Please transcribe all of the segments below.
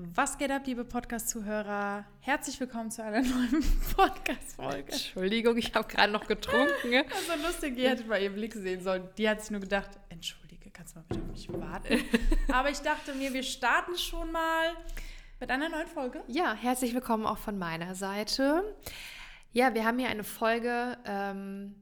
Was geht ab, liebe Podcast-Zuhörer? Herzlich willkommen zu einer neuen Podcast-Folge. Entschuldigung, ich habe gerade noch getrunken. Also lustig, ihr hättet mal ihren Blick sehen sollen. Die hat sich nur gedacht, entschuldige, kannst du mal bitte auf mich warten? Aber ich dachte mir, wir starten schon mal mit einer neuen Folge. Ja, herzlich willkommen auch von meiner Seite. Ja, wir haben hier eine Folge ähm,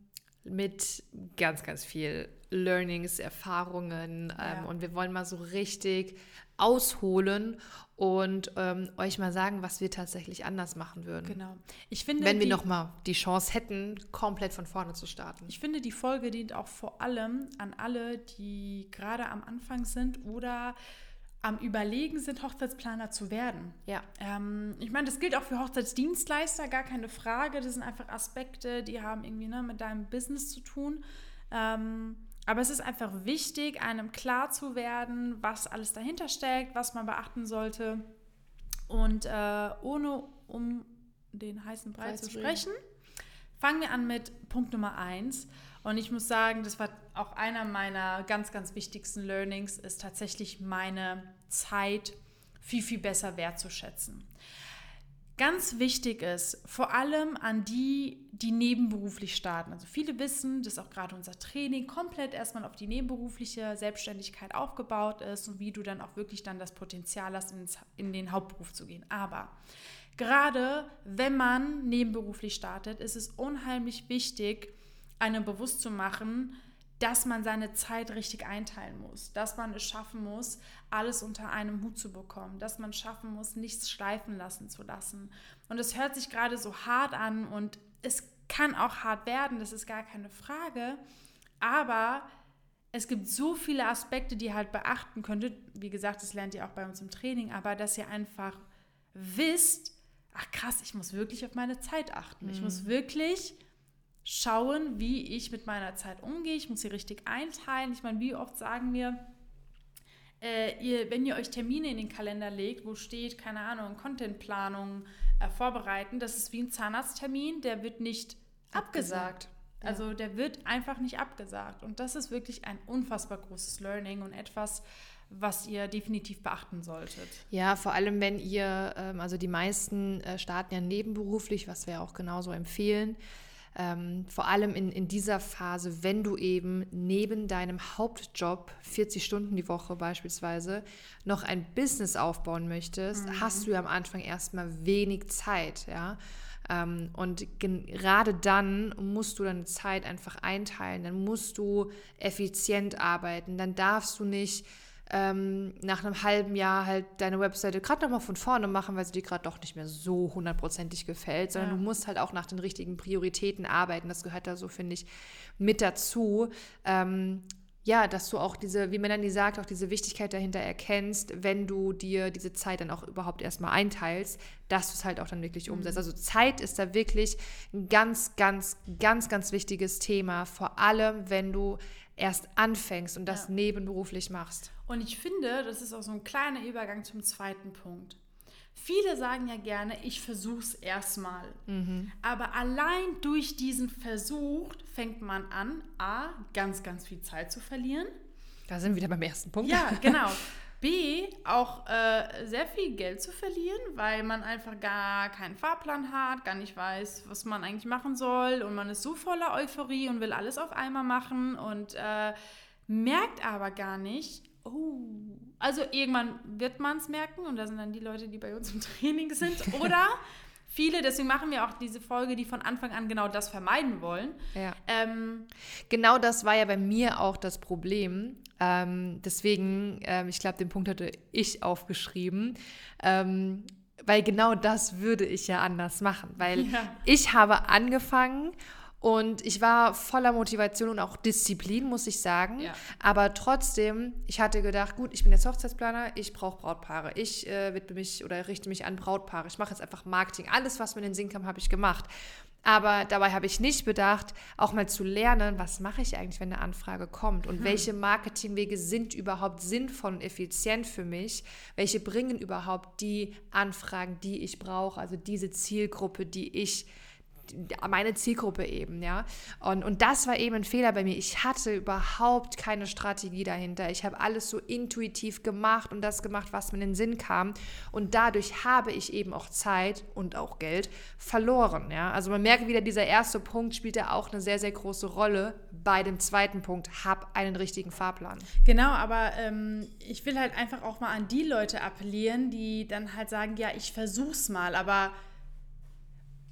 mit ganz, ganz viel Learnings, Erfahrungen ähm, ja. und wir wollen mal so richtig ausholen und ähm, euch mal sagen, was wir tatsächlich anders machen würden. Genau. Ich finde, wenn wir noch mal die Chance hätten, komplett von vorne zu starten. Ich finde, die Folge dient auch vor allem an alle, die gerade am Anfang sind oder am Überlegen sind, Hochzeitsplaner zu werden. Ja. Ähm, ich meine, das gilt auch für Hochzeitsdienstleister, gar keine Frage. Das sind einfach Aspekte, die haben irgendwie ne, mit deinem Business zu tun. Ähm, aber es ist einfach wichtig, einem klar zu werden, was alles dahinter steckt, was man beachten sollte. Und äh, ohne um den heißen Brei zu sprechen, fangen wir an mit Punkt Nummer eins. Und ich muss sagen, das war auch einer meiner ganz, ganz wichtigsten Learnings, ist tatsächlich meine Zeit viel, viel besser wertzuschätzen. Ganz wichtig ist, vor allem an die, die nebenberuflich starten. Also viele wissen, dass auch gerade unser Training komplett erstmal auf die nebenberufliche Selbstständigkeit aufgebaut ist und wie du dann auch wirklich dann das Potenzial hast, ins, in den Hauptberuf zu gehen. Aber gerade wenn man nebenberuflich startet, ist es unheimlich wichtig, einem bewusst zu machen, dass man seine Zeit richtig einteilen muss, dass man es schaffen muss, alles unter einem Hut zu bekommen, dass man schaffen muss, nichts schleifen lassen zu lassen. Und es hört sich gerade so hart an und es kann auch hart werden, das ist gar keine Frage, aber es gibt so viele Aspekte, die ihr halt beachten könntet. Wie gesagt, das lernt ihr auch bei uns im Training, aber dass ihr einfach wisst, ach krass, ich muss wirklich auf meine Zeit achten. Ich muss mhm. wirklich schauen, wie ich mit meiner Zeit umgehe. Ich muss sie richtig einteilen. Ich meine, wie oft sagen wir, äh, ihr, wenn ihr euch Termine in den Kalender legt, wo steht, keine Ahnung, Contentplanung äh, vorbereiten, das ist wie ein Zahnarzttermin, der wird nicht abgesagt. abgesagt. Also der wird einfach nicht abgesagt. Und das ist wirklich ein unfassbar großes Learning und etwas, was ihr definitiv beachten solltet. Ja, vor allem wenn ihr, ähm, also die meisten äh, starten ja nebenberuflich, was wir auch genauso empfehlen ähm, vor allem in, in dieser Phase, wenn du eben neben deinem Hauptjob, 40 Stunden die Woche beispielsweise, noch ein Business aufbauen möchtest, mhm. hast du ja am Anfang erstmal wenig Zeit, ja. Ähm, und gerade dann musst du deine Zeit einfach einteilen, dann musst du effizient arbeiten, dann darfst du nicht ähm, nach einem halben Jahr halt deine Webseite gerade nochmal von vorne machen, weil sie dir gerade doch nicht mehr so hundertprozentig gefällt, sondern ja. du musst halt auch nach den richtigen Prioritäten arbeiten. Das gehört da so, finde ich, mit dazu. Ähm, ja, dass du auch diese, wie Melanie sagt, auch diese Wichtigkeit dahinter erkennst, wenn du dir diese Zeit dann auch überhaupt erstmal einteilst, dass du es halt auch dann wirklich umsetzt. Mhm. Also Zeit ist da wirklich ein ganz, ganz, ganz, ganz wichtiges Thema, vor allem wenn du erst anfängst und das ja. nebenberuflich machst. Und ich finde, das ist auch so ein kleiner Übergang zum zweiten Punkt. Viele sagen ja gerne, ich versuche es erstmal. Mhm. Aber allein durch diesen Versuch fängt man an, A, ganz, ganz viel Zeit zu verlieren. Da sind wir wieder beim ersten Punkt. Ja, genau. B, auch äh, sehr viel Geld zu verlieren, weil man einfach gar keinen Fahrplan hat, gar nicht weiß, was man eigentlich machen soll und man ist so voller Euphorie und will alles auf einmal machen und äh, merkt aber gar nicht, oh, also irgendwann wird man es merken und da sind dann die Leute, die bei uns im Training sind. Oder viele, deswegen machen wir auch diese Folge, die von Anfang an genau das vermeiden wollen. Ja. Ähm, genau das war ja bei mir auch das Problem. Ähm, deswegen, ähm, ich glaube, den Punkt hatte ich aufgeschrieben. Ähm, weil genau das würde ich ja anders machen. Weil ja. ich habe angefangen und ich war voller Motivation und auch Disziplin, muss ich sagen. Ja. Aber trotzdem, ich hatte gedacht, gut, ich bin jetzt Hochzeitsplaner, ich brauche Brautpaare. Ich äh, widme mich oder richte mich an Brautpaare. Ich mache jetzt einfach Marketing. Alles, was mir in den Sinn kam, habe ich gemacht. Aber dabei habe ich nicht bedacht, auch mal zu lernen, was mache ich eigentlich, wenn eine Anfrage kommt und hm. welche Marketingwege sind überhaupt sinnvoll und effizient für mich, welche bringen überhaupt die Anfragen, die ich brauche, also diese Zielgruppe, die ich meine Zielgruppe eben, ja. Und, und das war eben ein Fehler bei mir. Ich hatte überhaupt keine Strategie dahinter. Ich habe alles so intuitiv gemacht und das gemacht, was mir in den Sinn kam. Und dadurch habe ich eben auch Zeit und auch Geld verloren, ja. Also man merkt wieder, dieser erste Punkt spielt ja auch eine sehr, sehr große Rolle bei dem zweiten Punkt. Hab einen richtigen Fahrplan. Genau, aber ähm, ich will halt einfach auch mal an die Leute appellieren, die dann halt sagen, ja, ich versuch's mal, aber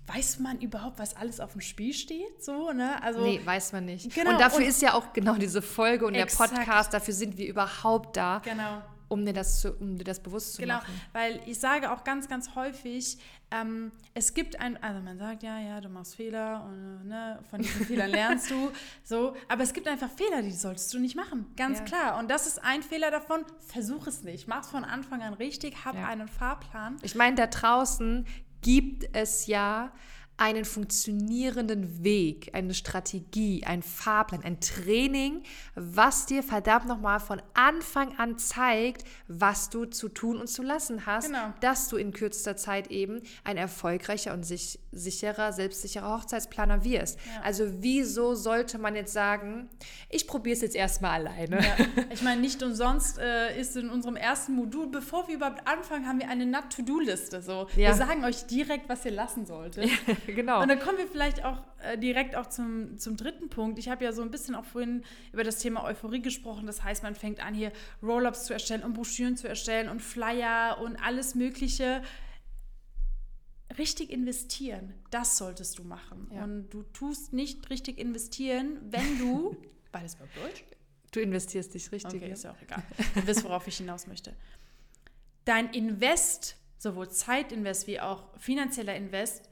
weiß man überhaupt, was alles auf dem Spiel steht? So, ne? Also, nee, weiß man nicht. Genau, und dafür und ist ja auch genau diese Folge und exakt. der Podcast, dafür sind wir überhaupt da. Genau. Um dir, das zu, um dir das bewusst zu genau, machen. Genau, weil ich sage auch ganz, ganz häufig, ähm, es gibt ein, also man sagt, ja, ja, du machst Fehler und ne, von diesen Fehlern lernst du, so, aber es gibt einfach Fehler, die solltest du nicht machen, ganz ja. klar. Und das ist ein Fehler davon, versuch es nicht, mach es von Anfang an richtig, hab ja. einen Fahrplan. Ich meine, da draußen gibt es ja einen funktionierenden Weg, eine Strategie, ein Fahrplan, ein Training, was dir verdammt nochmal von Anfang an zeigt, was du zu tun und zu lassen hast, genau. dass du in kürzester Zeit eben ein erfolgreicher und sich, sicherer, selbstsicherer Hochzeitsplaner wirst. Ja. Also wieso sollte man jetzt sagen, ich probiere es jetzt erstmal alleine? Ja. Ich meine, nicht umsonst äh, ist in unserem ersten Modul, bevor wir überhaupt anfangen, haben wir eine Not-to-Do-Liste. So. Ja. Wir sagen euch direkt, was ihr lassen solltet. genau. Und dann kommen wir vielleicht auch äh, direkt auch zum, zum dritten Punkt. Ich habe ja so ein bisschen auch vorhin über das Thema Euphorie gesprochen. Das heißt, man fängt an, hier Roll-ups zu erstellen und Broschüren zu erstellen und Flyer und alles Mögliche. Richtig investieren, das solltest du machen. Ja. Und du tust nicht richtig investieren, wenn du. War das überhaupt Deutsch? Du investierst dich richtig. Okay, ist ja auch egal. Du wisst, worauf ich hinaus möchte. Dein Invest, sowohl Zeitinvest wie auch finanzieller Invest,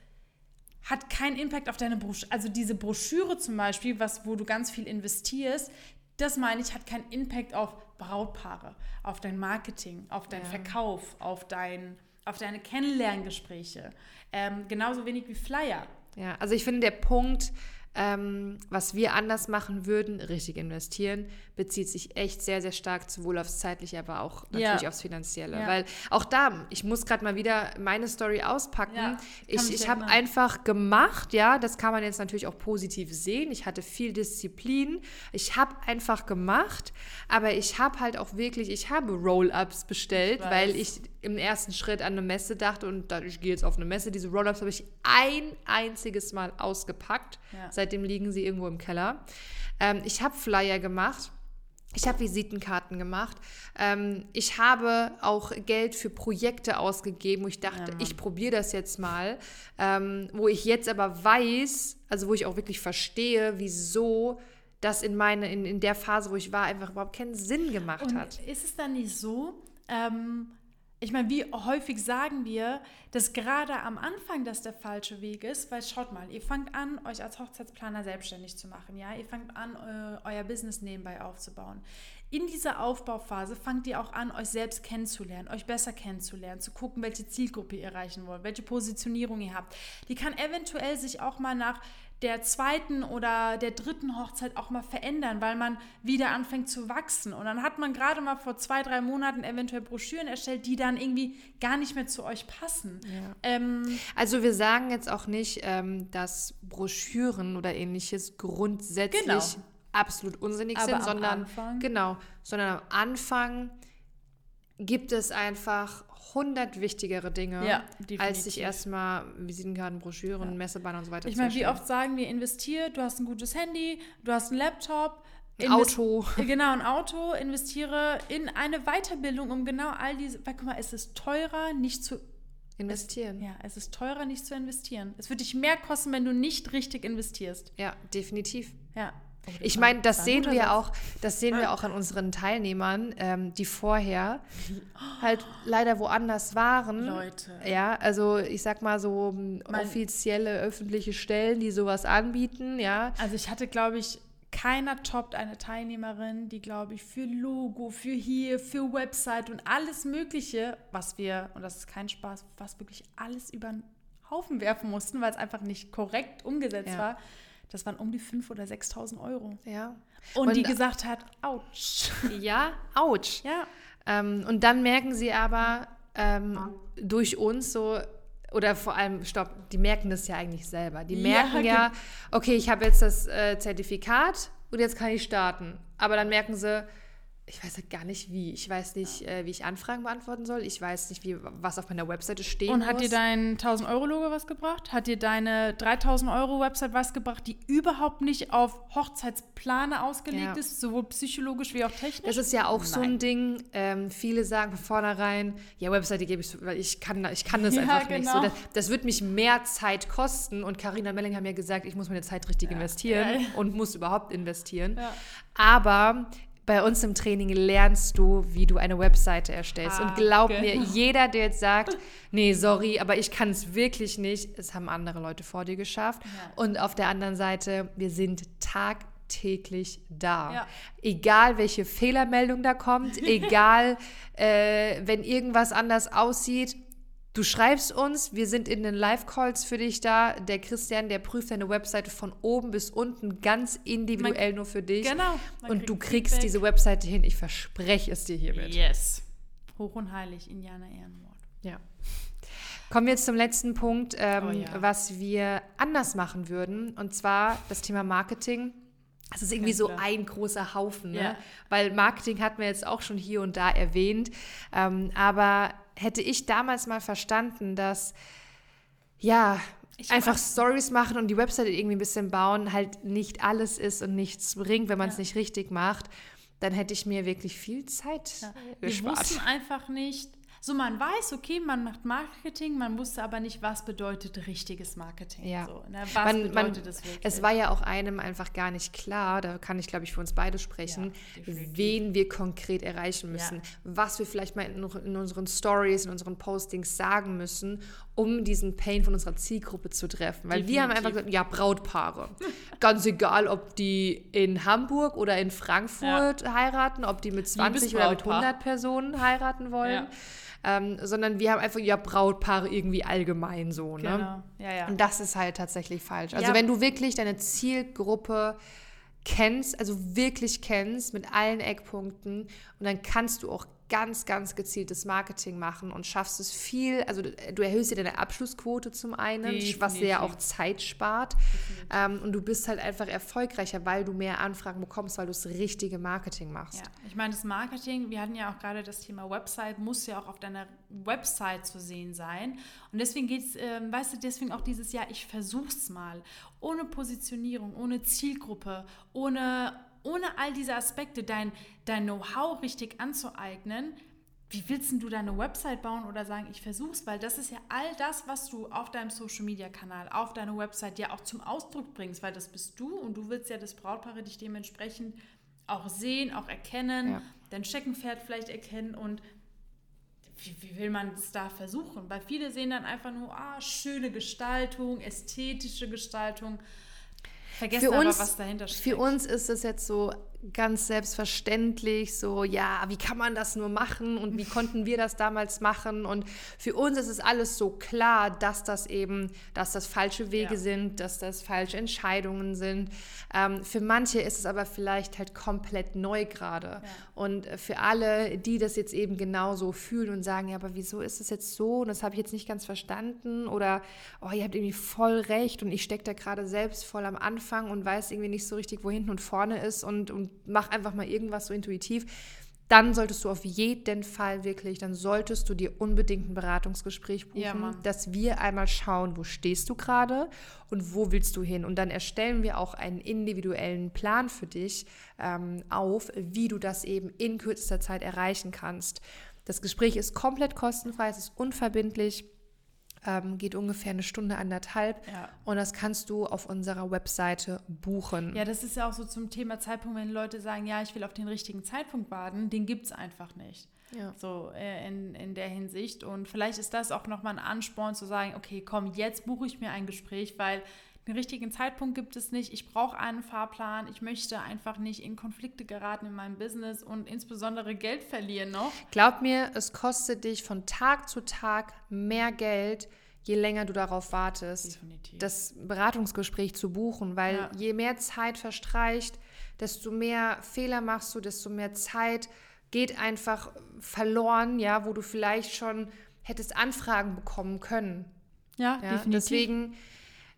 hat keinen Impact auf deine Broschüre. Also diese Broschüre zum Beispiel, was, wo du ganz viel investierst, das meine ich, hat keinen Impact auf Brautpaare, auf dein Marketing, auf deinen ja. Verkauf, auf, dein, auf deine Kennenlerngespräche. Ähm, genauso wenig wie Flyer. Ja, also ich finde, der Punkt, ähm, was wir anders machen würden, richtig investieren, bezieht sich echt sehr, sehr stark sowohl aufs Zeitliche, aber auch natürlich ja. aufs Finanzielle. Ja. Weil auch da, ich muss gerade mal wieder meine Story auspacken. Ja, ich ich habe einfach gemacht, ja, das kann man jetzt natürlich auch positiv sehen. Ich hatte viel Disziplin. Ich habe einfach gemacht, aber ich habe halt auch wirklich, ich habe Roll-Ups bestellt, ich weil ich im ersten Schritt an eine Messe dachte und ich gehe jetzt auf eine Messe. Diese Roll-Ups habe ich ein einziges Mal ausgepackt. Seitdem liegen sie irgendwo im Keller. Ähm, ich habe Flyer gemacht ich habe Visitenkarten gemacht. Ähm, ich habe auch Geld für Projekte ausgegeben, wo ich dachte, ja, ich probiere das jetzt mal. Ähm, wo ich jetzt aber weiß, also wo ich auch wirklich verstehe, wieso das in, meine, in, in der Phase, wo ich war, einfach überhaupt keinen Sinn gemacht Und hat. Ist es dann nicht so, ähm, ich meine, wie häufig sagen wir, dass gerade am Anfang das der falsche Weg ist, weil schaut mal, ihr fangt an, euch als Hochzeitsplaner selbstständig zu machen, ja, ihr fangt an, euer Business nebenbei aufzubauen. In dieser Aufbauphase fangt ihr auch an, euch selbst kennenzulernen, euch besser kennenzulernen, zu gucken, welche Zielgruppe ihr erreichen wollt, welche Positionierung ihr habt. Die kann eventuell sich auch mal nach der zweiten oder der dritten Hochzeit auch mal verändern, weil man wieder anfängt zu wachsen. Und dann hat man gerade mal vor zwei, drei Monaten eventuell Broschüren erstellt, die dann irgendwie gar nicht mehr zu euch passen. Ja. Ähm, also wir sagen jetzt auch nicht, ähm, dass Broschüren oder ähnliches grundsätzlich genau. absolut unsinnig Aber sind, sondern Anfang. genau, sondern am Anfang gibt es einfach 100 wichtigere Dinge, ja, als sich erstmal Visitenkarten, Broschüren, ja. Messebanner und so weiter Ich meine, wie oft sagen wir, investier, du hast ein gutes Handy, du hast einen Laptop, ein Auto. Genau, ein Auto, investiere in eine Weiterbildung, um genau all diese, weil guck mal, es ist teurer, nicht zu investieren. Es, ja, es ist teurer, nicht zu investieren. Es wird dich mehr kosten, wenn du nicht richtig investierst. Ja, definitiv. Ja. Ich meine, das sehen wir auch, das sehen wir auch an unseren Teilnehmern, ähm, die vorher halt leider woanders waren. Leute. Ja, also ich sag mal so ähm, mein, offizielle öffentliche Stellen, die sowas anbieten, ja. Also ich hatte, glaube ich, keiner toppt eine Teilnehmerin, die, glaube ich, für Logo, für hier, für Website und alles Mögliche, was wir, und das ist kein Spaß, was wirklich alles über den Haufen werfen mussten, weil es einfach nicht korrekt umgesetzt ja. war das waren um die 5.000 oder 6.000 Euro. Ja. Und, und, die gesagt hat, ouch. Ja, ouch. Ja. Ähm, und dann merken sie aber ähm, durch uns so, oder vor allem, stopp, die merken das ja eigentlich selber. Die Ja, merken ja, okay, ich habe jetzt das äh, Zertifikat und jetzt kann ich starten. Aber dann merken sie, ich weiß halt gar nicht wie. Ich weiß nicht, äh, wie ich Anfragen beantworten soll. Ich weiß nicht, wie, was auf meiner Webseite stehen Und hat muss. dir dein 1000-Euro-Logo was gebracht? Hat dir deine 3000-Euro-Website was gebracht, die überhaupt nicht auf Hochzeitsplane ausgelegt Ja. ist, sowohl psychologisch wie auch technisch? Das ist ja auch so ein Nein. Ding. Ähm, viele sagen von vornherein, ja, Webseite gebe ich, weil ich kann, ich kann das Ja, einfach nicht. So, genau. das, das wird mich mehr Zeit kosten. Und Carina Melling hat mir gesagt, ich muss meine Zeit richtig investieren Ja, ja. und muss überhaupt investieren. Ja. Aber bei uns im Training lernst du, wie du eine Webseite erstellst. Ah, und glaub genau. mir, jeder, der jetzt sagt, nee, sorry, aber ich kann es wirklich nicht, es haben andere Leute vor dir geschafft. Ja. Und auf der anderen Seite, wir sind tagtäglich da. Ja. Egal, welche Fehlermeldung da kommt, egal, äh, wenn irgendwas anders aussieht, Du schreibst uns, wir sind in den Live-Calls für dich da. Der Christian, der prüft deine Webseite von oben bis unten ganz individuell nur für dich. Genau. Man Und du kriegst Feedback. diese Webseite hin. Ich verspreche es dir hiermit. Yes. Hoch und heilig, Indianer Ehrenwort. Ja. Kommen wir jetzt zum letzten Punkt, ähm, Oh ja. was wir anders machen würden. Und zwar das Thema Marketing. Das ist irgendwie so ein großer Haufen, ne? Ja. weil Marketing hatten wir jetzt auch schon hier und da erwähnt. Ähm, aber hätte ich damals mal verstanden, dass ja Ich einfach Stories machen und die Webseite irgendwie ein bisschen bauen halt nicht alles ist und nichts bringt, wenn man es Ja. nicht richtig macht, dann hätte ich mir wirklich viel Zeit Ja. äh, Wir gespart. wussten einfach nicht, so man weiß, okay, man macht Marketing, man wusste aber nicht, was bedeutet richtiges Marketing. Ja. So, ne? Was Man- bedeutet man- es wirklich? Es war ja auch einem einfach gar nicht klar, da kann ich, glaube ich, für uns beide sprechen, Ja, wen wir konkret erreichen müssen, Ja. was wir vielleicht mal in, in unseren Stories, in unseren Postings sagen müssen, um diesen Pain von unserer Zielgruppe zu treffen. Weil wir haben einfach Definitiv. gesagt, ja, Brautpaare. Ganz egal, ob die in Hamburg oder in Frankfurt heiraten, ob die mit 20 oder mit Brautpaar. 100 Personen heiraten wollen. Ja. Ähm, sondern wir haben einfach, ja, Brautpaare irgendwie allgemein so. Ne? genau. Ja, ja. Und das ist halt tatsächlich falsch. Also Ja. wenn du wirklich deine Zielgruppe kennst, also wirklich kennst mit allen Eckpunkten und dann kannst du auch ganz, ganz gezieltes Marketing machen und schaffst es viel, also du, du erhöhst dir deine Abschlussquote zum einen, was dir ja auch Definitiv. Zeit spart ähm, und du bist halt einfach erfolgreicher, weil du mehr Anfragen bekommst, weil du das richtige Marketing machst. Ja, ich meine, das Marketing, wir hatten ja auch gerade das Thema Website, muss ja auch auf deiner Website zu sehen sein. Und deswegen geht es, ähm, weißt du, deswegen auch dieses Jahr, ich versuch's mal. Ohne Positionierung, ohne Zielgruppe, ohne, ohne all diese Aspekte, dein, dein Know-how richtig anzueignen. Wie willst denn du deine Website bauen oder sagen, ich versuch's? Weil das ist ja all das, was du auf deinem Social-Media-Kanal, auf deiner Website ja auch zum Ausdruck bringst, weil das bist du und du willst ja das Brautpaare dich dementsprechend auch sehen, auch erkennen, Ja. dein Steckenpferd vielleicht erkennen und wie, wie will man es da versuchen? Weil viele sehen dann einfach nur, ah, schöne Gestaltung, ästhetische Gestaltung, vergessen Für aber, uns- was dahinter steckt. Für uns ist es jetzt so ganz selbstverständlich, so, ja, wie kann man das nur machen und wie konnten wir das damals machen? Und für uns ist es alles so klar, dass das eben, dass das falsche Wege Ja. sind, dass das falsche Entscheidungen sind. Ähm, für manche ist es aber vielleicht halt komplett neu gerade. Und für alle, die das jetzt eben genauso fühlen und sagen, ja, aber wieso ist es jetzt so und das habe ich jetzt nicht ganz verstanden oder, oh, ihr habt irgendwie voll recht und ich stecke da gerade selbst voll am Anfang und weiß irgendwie nicht so richtig, wo hinten und vorne ist und, und mach einfach mal irgendwas so intuitiv, dann solltest du auf jeden Fall wirklich, dann solltest du dir unbedingt ein Beratungsgespräch buchen, Ja, dass wir einmal schauen, wo stehst du gerade und wo willst du hin. Und dann erstellen wir auch einen individuellen Plan für dich ähm, auf, wie du das eben in kürzester Zeit erreichen kannst. Das Gespräch ist komplett kostenfrei, es ist unverbindlich, ähm, geht ungefähr eine Stunde, anderthalb. Ja. Und das kannst du auf unserer Webseite buchen. Ja, das ist ja auch so zum Thema Zeitpunkt, wenn Leute sagen, ja, ich will auf den richtigen Zeitpunkt warten, den gibt es einfach nicht. Ja. So äh, in, in der Hinsicht. Und vielleicht ist das auch nochmal ein Ansporn zu sagen, okay, komm, jetzt buche ich mir ein Gespräch, weil den richtigen Zeitpunkt gibt es nicht. Ich brauche einen Fahrplan. Ich möchte einfach nicht in Konflikte geraten in meinem Business und insbesondere Geld verlieren noch. Glaub mir, es kostet dich von Tag zu Tag mehr Geld, je länger du darauf wartest, Definitiv. das Beratungsgespräch zu buchen, weil Ja. je mehr Zeit verstreicht, desto mehr Fehler machst du, desto mehr Zeit geht einfach verloren, ja, wo du vielleicht schon hättest Anfragen bekommen können. Ja, Ja, definitiv. deswegen,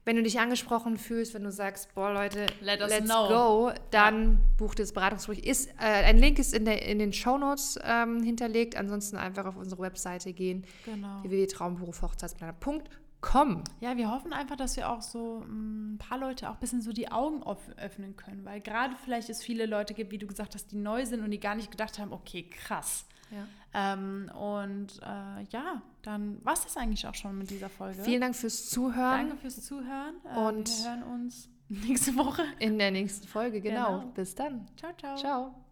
wenn du dich angesprochen fühlst, wenn du sagst, boah Leute, Let us let's know. go, dann buch dir das Beratungsgespräch. Ist, äh, ein Link ist in, der, in den Shownotes ähm, hinterlegt. Ansonsten einfach auf unsere Webseite gehen, Genau. www.traumberufhochzeitsplaner.com. Ja, wir hoffen einfach, dass wir auch so mm, ein paar Leute auch ein bisschen so die Augen öffnen können, weil gerade vielleicht es viele Leute gibt, wie du gesagt hast, die neu sind und die gar nicht gedacht haben, okay, krass. Ja. Ähm, und äh, ja, dann war es das eigentlich auch schon mit dieser Folge. Vielen Dank fürs Zuhören Danke fürs Zuhören. Äh, Und- wir hören uns nächste Woche. in der nächsten Folge. Genau. Genau. Bis dann. Ciao, ciao. Ciao.